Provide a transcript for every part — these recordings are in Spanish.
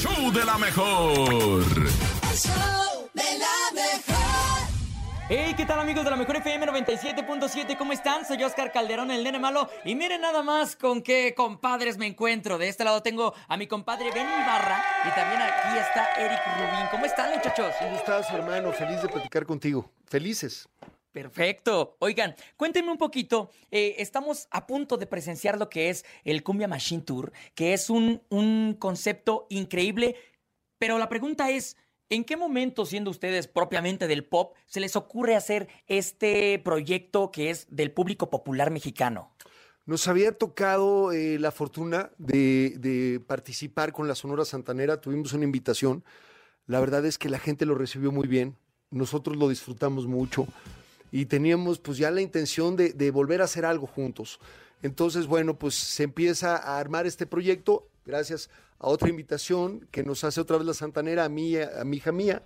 show de la mejor. El show de la mejor. Hey, ¿qué tal amigos de la Mejor FM 97.7? ¿Cómo están? Soy Oscar Calderón, el nene malo. Y miren nada más con qué compadres me encuentro. De este lado tengo a mi compadre Benny Barra y también aquí está Eric Rubín. ¿Cómo están, muchachos? ¿Cómo estás, hermano? Feliz de platicar contigo. Felices. Perfecto. Oigan, cuéntenme un poquito. eh, estamos a punto de presenciar lo que es el Cumbia Machine Tour, que es un, un concepto increíble. Pero la pregunta es, ¿en qué momento, siendo ustedes propiamente del pop, se les ocurre hacer este proyecto que es del público popular mexicano? Nos había tocado eh, la fortuna de, de participar con la Sonora Santanera. Tuvimos una invitación. La verdad es que la gente lo recibió muy bien. Nosotros lo disfrutamos mucho y teníamos pues ya la intención de, de volver a hacer algo juntos. Entonces, bueno, pues se empieza a armar este proyecto gracias a otra invitación que nos hace otra vez la Santanera a mí, a, mi hija mía,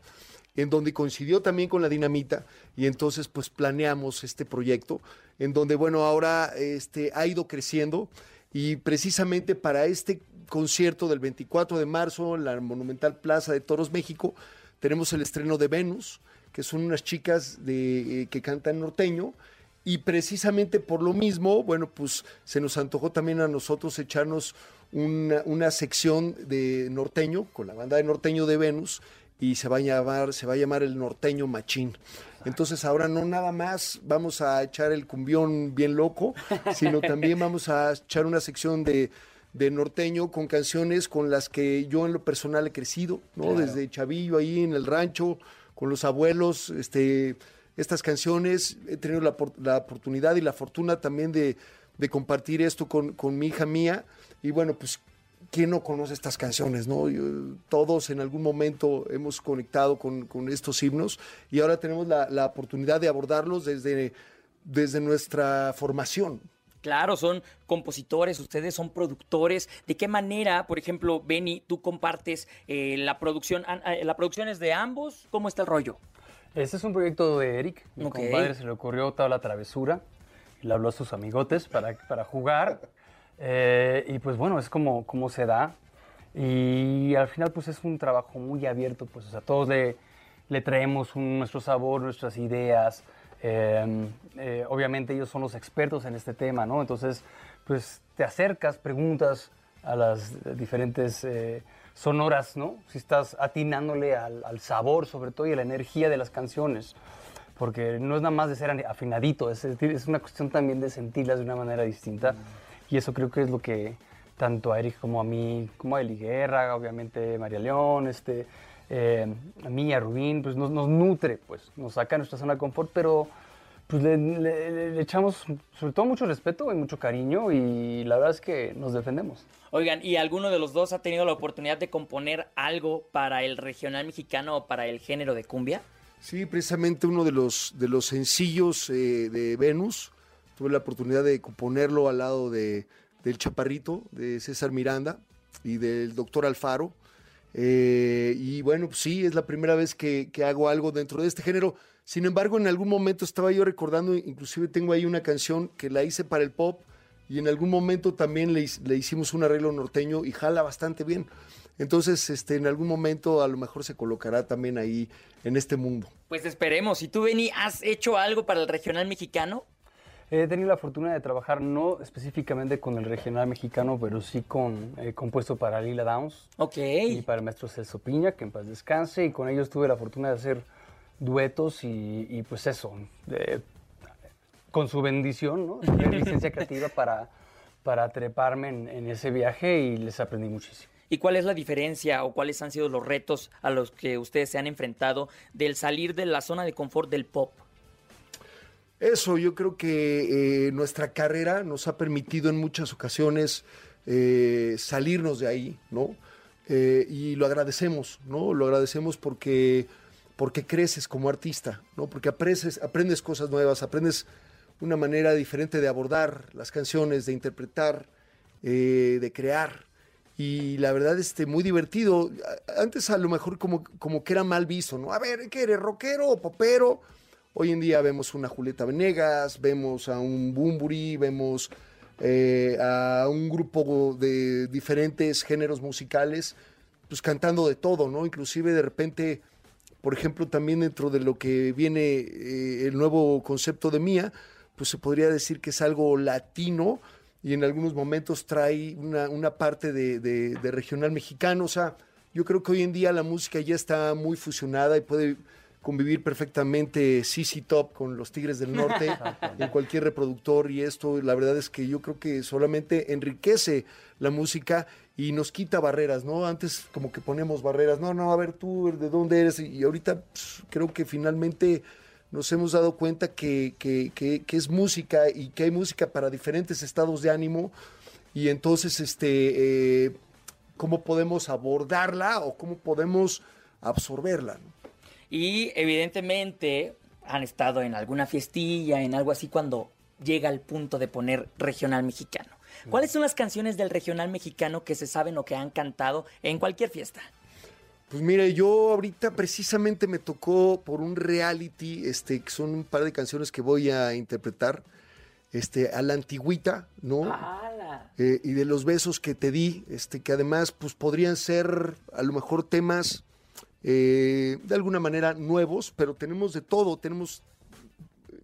en donde coincidió también con la dinamita y entonces pues planeamos este proyecto, en donde bueno, ahora este, ha ido creciendo y precisamente para este concierto del 24 de marzo en la Monumental Plaza de Toros México, tenemos el estreno de Venus, que son unas chicas de, eh, que cantan norteño. Y precisamente por lo mismo, bueno, pues se nos antojó también a nosotros echarnos una, una sección de norteño con la banda de norteño de Venus y se va a llamar, se va a llamar el norteño machín. Entonces ahora no nada más vamos a echar el cumbión bien loco, sino también vamos a echar una sección de, de norteño con canciones con las que yo en lo personal he crecido, ¿no? Desde chavillo ahí en el rancho, con los abuelos, este, estas canciones, he tenido la, la oportunidad y la fortuna también de, de compartir esto con, con mi hija mía, y bueno, pues, ¿quién no conoce estas canciones, no? Todos en algún momento hemos conectado con, con estos himnos, y ahora tenemos la, la oportunidad de abordarlos desde, desde nuestra formación, Claro, son compositores, ustedes son productores. ¿De qué manera, por ejemplo, Benny, tú compartes eh, la producción? eh, ¿La producción es de ambos? ¿Cómo está el rollo? Este es un proyecto de Eric. Mi Ok. compadre se le ocurrió toda la travesura. Le habló a sus amigotes para, para jugar. Eh, y pues bueno, es como, como se da. Y al final pues es un trabajo muy abierto. Pues o sea, todos le, le traemos un- nuestro sabor, nuestras ideas. Eh, eh, obviamente ellos son los expertos en este tema, ¿no? Entonces pues te acercas, preguntas a las diferentes eh, sonoras, ¿no? Si estás atinándole al, al sabor, sobre todo, y a la energía de las canciones. Porque no es nada más de ser afinadito, es, es una cuestión también de sentirlas de una manera distinta. Y eso creo que es lo que tanto a Eric como a mí, como a Eli Guerra, obviamente María León, este, eh, a mí y a Rubín, pues nos, nos nutre, pues nos saca de nuestra zona de confort, pero pues le, le- le- le echamos sobre todo mucho respeto y mucho cariño y la verdad es que nos defendemos. Oigan, ¿y alguno de los dos ha tenido la oportunidad de componer algo para el regional mexicano o para el género de cumbia? Sí, precisamente uno de los, de los sencillos eh, de Venus. Tuve la oportunidad de componerlo al lado de, del Chaparrito, de César Miranda y del doctor Alfaro. Eh, y bueno, pues sí, es la primera vez que, que hago algo dentro de este género. Sin embargo, en algún momento estaba yo recordando, inclusive tengo ahí una canción que la hice para el pop y en algún momento también le, le hicimos un arreglo norteño y jala bastante bien. Entonces, este, en algún momento a lo mejor se colocará también ahí en este mundo. Pues esperemos. ¿Y tú, Benny, has hecho algo para el regional mexicano? He tenido la fortuna de trabajar no específicamente con el regional mexicano, pero sí con eh, compuesto para Lila Downs Ok. y para el maestro Celso Piña, que en paz descanse, y con ellos tuve la fortuna de hacer duetos y, y, pues eso, con su bendición, ¿no? Su licencia creativa para, para treparme en, en ese viaje y les aprendí muchísimo. ¿Y cuál es la diferencia o cuáles han sido los retos a los que ustedes se han enfrentado del salir de la zona de confort del pop? Eso, yo creo que eh, nuestra carrera nos ha permitido en muchas ocasiones eh, salirnos de ahí, ¿no? Eh, y lo agradecemos, ¿no? Lo agradecemos porque, porque creces como artista, ¿no? Porque aprendes, aprendes cosas nuevas, aprendes una manera diferente de abordar las canciones, de interpretar, de crear. Y la verdad, este, muy divertido. Antes a lo mejor como, como que era mal visto, ¿no? A ver, ¿qué eres? ¿Rockero o popero? Hoy en día vemos una Julieta Venegas, vemos a un Bumburi, vemos eh, a un grupo de diferentes géneros musicales pues cantando de todo, ¿no? Inclusive de repente, por ejemplo, también dentro de lo que viene eh, el nuevo concepto de Mía, pues se podría decir que es algo latino y en algunos momentos trae una, parte de- de regional mexicano. O sea, yo creo que hoy en día la música ya está muy fusionada y puede convivir perfectamente CC Top con los Tigres del Norte en cualquier reproductor y esto la verdad es que yo creo que solamente enriquece la música y nos quita barreras, ¿no? Antes como que ponemos barreras, no, no, a ver tú de dónde eres y ahorita pues, creo que finalmente nos hemos dado cuenta que, que- que- que es música y que hay música para diferentes estados de ánimo y entonces este eh, cómo podemos abordarla o cómo podemos absorberla. ¿no? Y evidentemente han estado en alguna fiestilla, en algo así, cuando llega al punto de poner regional mexicano. ¿Cuáles son las canciones del regional mexicano que se saben o que han cantado en cualquier fiesta? Pues mire, yo ahorita precisamente me tocó por un reality, este, que son un par de canciones que voy a interpretar, este, a la antigüita, ¿no? Eh, y de los besos que te di, este, que además, pues podrían ser a lo mejor temas eh, de alguna manera nuevos, pero tenemos de todo, tenemos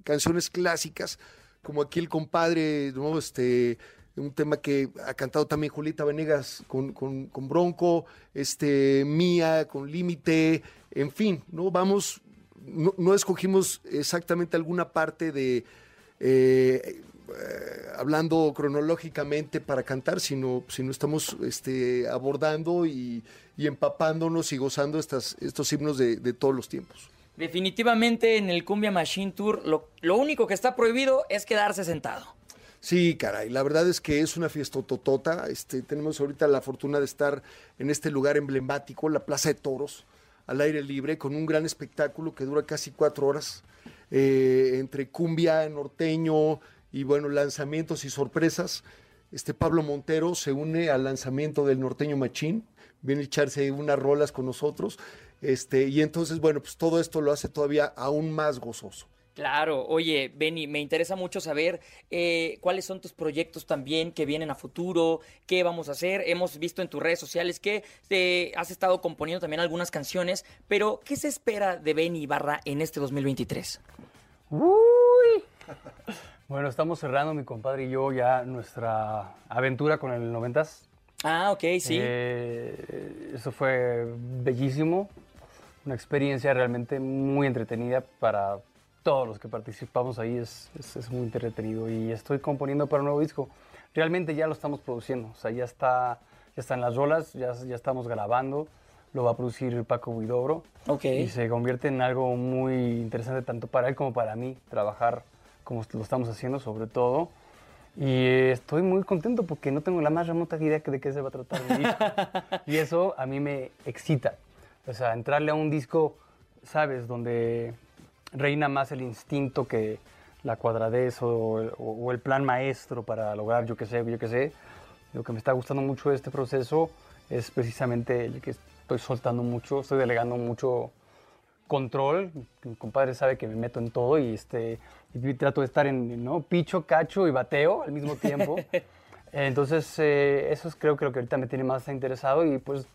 canciones clásicas, como aquí el compadre, ¿no? Este, un tema que ha cantado también Julieta Venegas con, con- Bronco, este, Mía con Límite, en fin, ¿no? Vamos, no, no escogimos exactamente alguna parte de, eh, eh, hablando cronológicamente para cantar, sino, sino estamos este, abordando y, y empapándonos y gozando estas, estos himnos de, de todos los tiempos. Definitivamente en el Cumbia Machine Tour lo, lo único que está prohibido es quedarse sentado. Sí, caray, la verdad es que es una fiesta totota. Este, tenemos ahorita la fortuna de estar en este lugar emblemático, la Plaza de Toros, al aire libre, con un gran espectáculo que dura casi cuatro horas, eh, entre cumbia, norteño y bueno, lanzamientos y sorpresas. Este Pablo Montero se une al lanzamiento del norteño Machín, viene a echarse unas rolas con nosotros. Este, y entonces, bueno, pues todo esto lo hace todavía aún más gozoso. Claro, oye, Benny, me interesa mucho saber eh, cuáles son tus proyectos también que vienen a futuro, qué vamos a hacer. Hemos visto en tus redes sociales que eh, has estado componiendo también algunas canciones, pero ¿qué se espera de Benny Ibarra en este 2023? Uy. Bueno, estamos cerrando mi compadre y yo ya nuestra aventura con el 90s. Ah, ok, sí. Eh, eso fue bellísimo, una experiencia realmente muy entretenida para todos los que participamos ahí, es, es- es muy entretenido y estoy componiendo para un nuevo disco. Realmente ya lo estamos produciendo, o sea, ya, está, ya están las rolas, ya, ya estamos grabando, lo va a producir Paco Huidobro Ok. y se convierte en algo muy interesante tanto para él como para mí, trabajar como lo estamos haciendo sobre todo. Y estoy muy contento porque no tengo la más remota idea de qué se va a tratar el disco. y eso a mí me excita. O sea, entrarle a un disco, ¿sabes? Donde reina más el instinto que la cuadradez o, el- o- o el plan maestro para lograr, yo qué sé, yo qué sé. Lo que me está gustando mucho de este proceso es precisamente el que estoy soltando mucho, estoy delegando mucho control. Mi compadre sabe que me meto en todo y, este, y trato de estar en ¿no? picho, cacho y bateo al mismo tiempo. Entonces, eh, eso es creo que lo que ahorita me tiene más interesado y pues,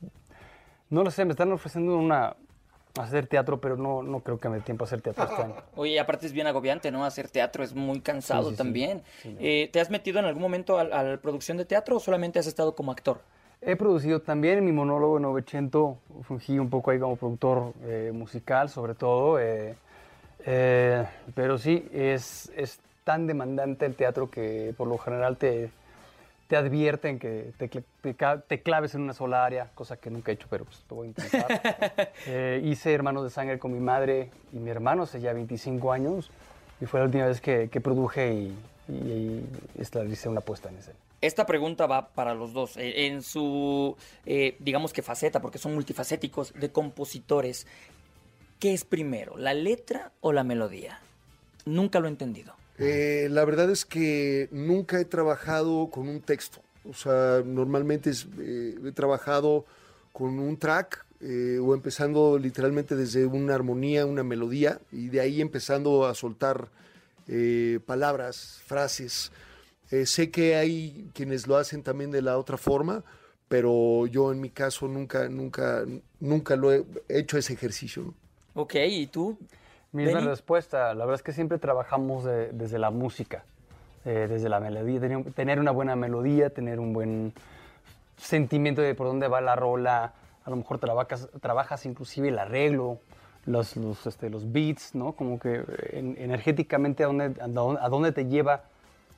no lo sé, me están ofreciendo una, hacer teatro, pero no, no creo que me dé tiempo a hacer teatro este año. Oye, aparte es bien agobiante, ¿no? Hacer teatro es muy cansado Sí, sí, sí. también. Sí. Eh, ¿Te has metido en algún momento a, a la producción de teatro o solamente has estado como actor? He producido también en mi monólogo 900, fungí un poco ahí como productor eh, musical, sobre todo. eh, pero sí, es, es tan demandante el teatro que por lo general te, te advierten que te, te te claves en una sola área, cosa que nunca he hecho, pero pues lo voy a intentar. Eh, hice Hermanos de Sangre con mi madre y mi hermano hace ya 25 años y fue la última vez que, que produje y, y, y establecí una puesta en escena. Esta pregunta va para los dos. Eh, En su, eh, digamos que faceta, porque son multifacéticos, de compositores, ¿qué es primero, la letra o la melodía? Nunca lo he entendido. Eh, la verdad es que nunca he trabajado con un texto. O sea, normalmente es, eh, he trabajado con un track eh, o empezando literalmente desde una armonía, una melodía y de ahí empezando a soltar eh, palabras, frases. Eh, sé que hay quienes lo hacen también de la otra forma, pero yo en mi caso nunca, nunca, nunca lo he hecho ese ejercicio. ¿no? Ok, ¿y tú? Misma Benny. respuesta. La verdad es que siempre trabajamos de- desde la música, eh, desde la melodía, tener, tener una buena melodía, tener un buen sentimiento de por dónde va la rola. A lo mejor trabajas, trabajas inclusive el arreglo, los, los, este, los beats, ¿no? Como que eh, en- energéticamente a dónde- a dónde te lleva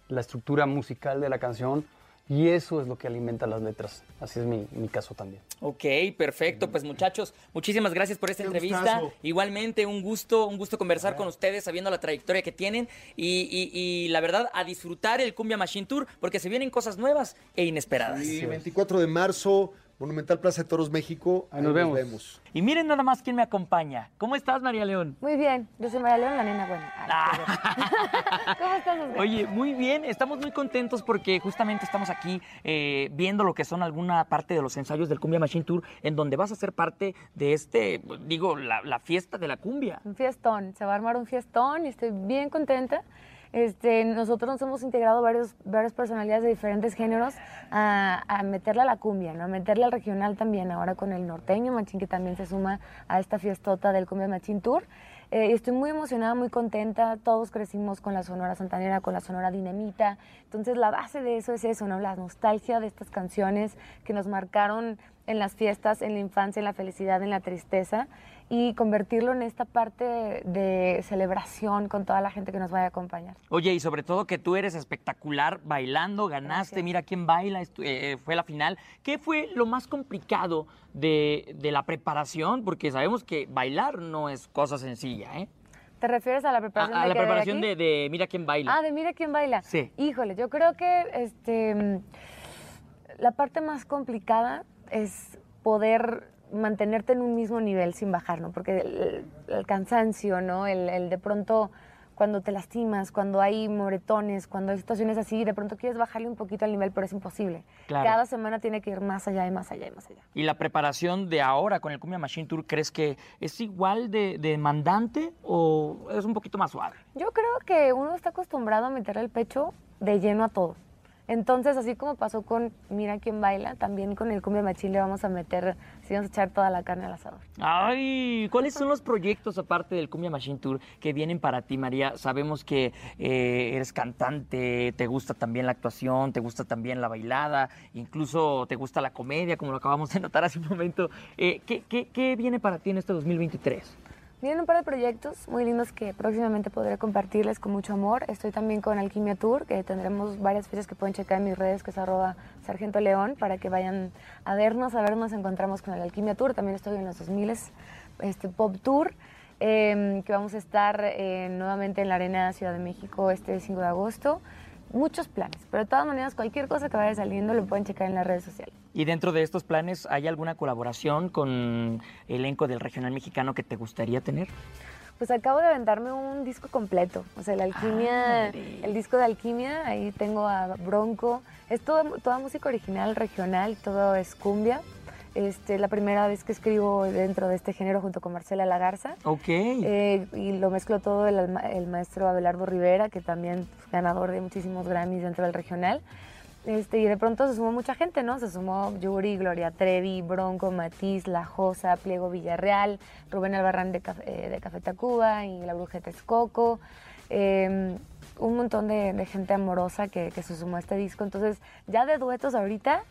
la estructura musical de la canción. Y eso es lo que alimenta las letras. Así es mi, mi caso también. Ok, perfecto. Pues muchachos, muchísimas gracias por esta Qué entrevista. gustazo. Igualmente, un gusto, un gusto conversar con ustedes, sabiendo la trayectoria que tienen. Y, y- y la verdad, a disfrutar el Cumbia Machine Tour, porque se vienen cosas nuevas e inesperadas. Sí, 24 de marzo, Monumental Plaza de Toros, México. Ahí nos vemos. Y miren nada más quién me acompaña. ¿Cómo estás, María León? Muy bien, yo soy María León, la nena buena. Ay, bueno. ¿Cómo estás, Oscar? Oye, muy bien, estamos muy contentos porque justamente estamos aquí eh, viendo lo que son alguna parte de los ensayos del Cumbia Machine Tour, en donde vas a ser parte de este, digo, la, la fiesta de la cumbia. Un fiestón, se va a armar un fiestón y estoy bien contenta. Este, nosotros nos hemos integrado varios, varias personalidades de diferentes géneros a, a meterle a la cumbia, ¿no? a meterle al regional también, ahora con el norteño machín que también se suma a esta fiestota del Cumbia Machín Tour. Eh, estoy muy emocionada, muy contenta. Todos crecimos con la Sonora Santanera, con la Sonora Dinamita. Entonces la base de eso es eso, ¿no? La nostalgia de estas canciones que nos marcaron en las fiestas, en la infancia, en la felicidad, en la tristeza y convertirlo en esta parte de celebración con toda la gente que nos vaya a acompañar. Oye, y sobre todo que tú eres espectacular bailando, ganaste, Gracias. mira quién baila, estu- eh, fue la final. ¿Qué fue lo más complicado de, de la preparación? Porque sabemos que bailar no es cosa sencilla, ¿eh? ¿Te refieres a la preparación a de la preparación de, de Mira quién baila. Ah, de mira quién baila. Sí. Híjole, yo creo que este, la parte más complicada es poder mantenerte en un mismo nivel sin bajar, ¿no? Porque el, el cansancio, ¿no? El, el de pronto cuando te lastimas, cuando hay moretones, cuando hay situaciones así, de pronto quieres bajarle un poquito al nivel, pero es imposible. Claro. Cada semana tiene que ir más allá y más allá y más allá. ¿Y la preparación de ahora con el Cumbia Machine Tour crees que es igual de de demandante o es un poquito más suave? Yo creo que uno está acostumbrado a meterle el pecho de lleno a todo. Entonces, así como pasó con Mira quién baila, también con el cumbia machín le vamos a meter, sí, vamos a echar toda la carne al asador. Ay, ¿cuáles son los proyectos aparte del Cumbia Machine Tour que vienen para ti, María? Sabemos que eh, eres cantante, te gusta también la actuación, te gusta también la bailada, incluso te gusta la comedia, como lo acabamos de notar hace un momento. Eh, ¿qué, qué, qué viene para ti en este 2023? Vienen un par de proyectos muy lindos que próximamente podré compartirles con mucho amor. Estoy también con Alquimia Tour, que tendremos varias fechas que pueden checar en mis redes, que es arroba Sargento León, para que vayan a vernos, a ver, nos encontramos con el Alquimia Tour. También estoy en los 2000 este Pop Tour, eh, que vamos a estar eh, nuevamente en la Arena Ciudad de México este 5 de agosto. Muchos planes, pero de todas maneras, cualquier cosa que vaya saliendo lo pueden checar en las redes sociales. Y dentro de estos planes, ¿hay alguna colaboración con elenco del regional mexicano que te gustaría tener? Pues acabo de aventarme un disco completo, o sea, la alquimia, Ándale. el disco de alquimia, ahí tengo a Bronco, es toda, toda música original, regional, todo es cumbia. Este, la primera vez que escribo dentro de este género junto con Marcela Lagarza. Ok. Eh, y lo mezcló todo el, el maestro Abelardo Rivera, que también es ganador de muchísimos Grammys dentro del regional. Este, y de pronto se sumó mucha gente, ¿no? Se sumó Yuri, Gloria Trevi, Bronco, Matiz, La Josa, Pliego Villarreal, Rubén Albarrán de, eh, de Café Tacuba y La Bruja Texcoco. Eh, un montón de, de gente amorosa que, que se sumó a este disco. Entonces, ya de duetos ahorita,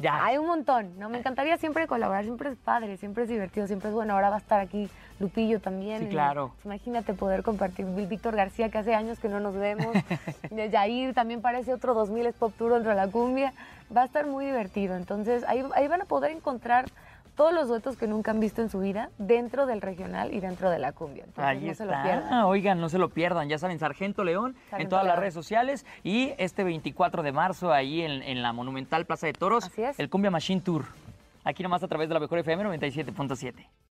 ya. hay un montón, ¿no? Me encantaría siempre colaborar, siempre es padre, siempre es divertido, siempre es bueno. Ahora va a estar aquí Lupillo también. Sí, claro. imagínate poder compartir. Víctor García, que hace años que no nos vemos. De Yair también parece otro 2000 es Pop Tour dentro de la cumbia. Va a estar muy divertido. Entonces, ahí, ahí van a poder encontrar todos los duetos que nunca han visto en su vida dentro del regional y dentro de la cumbia. Entonces, Ahí no está. se lo pierdan. Oigan, no se lo pierdan. Ya saben, Sargento León en todas las redes sociales. Y este 24 de marzo, ahí en, en la Monumental Plaza de Toros, Así es. el Cumbia Machine Tour. Aquí nomás a través de la Mejor FM 97.7.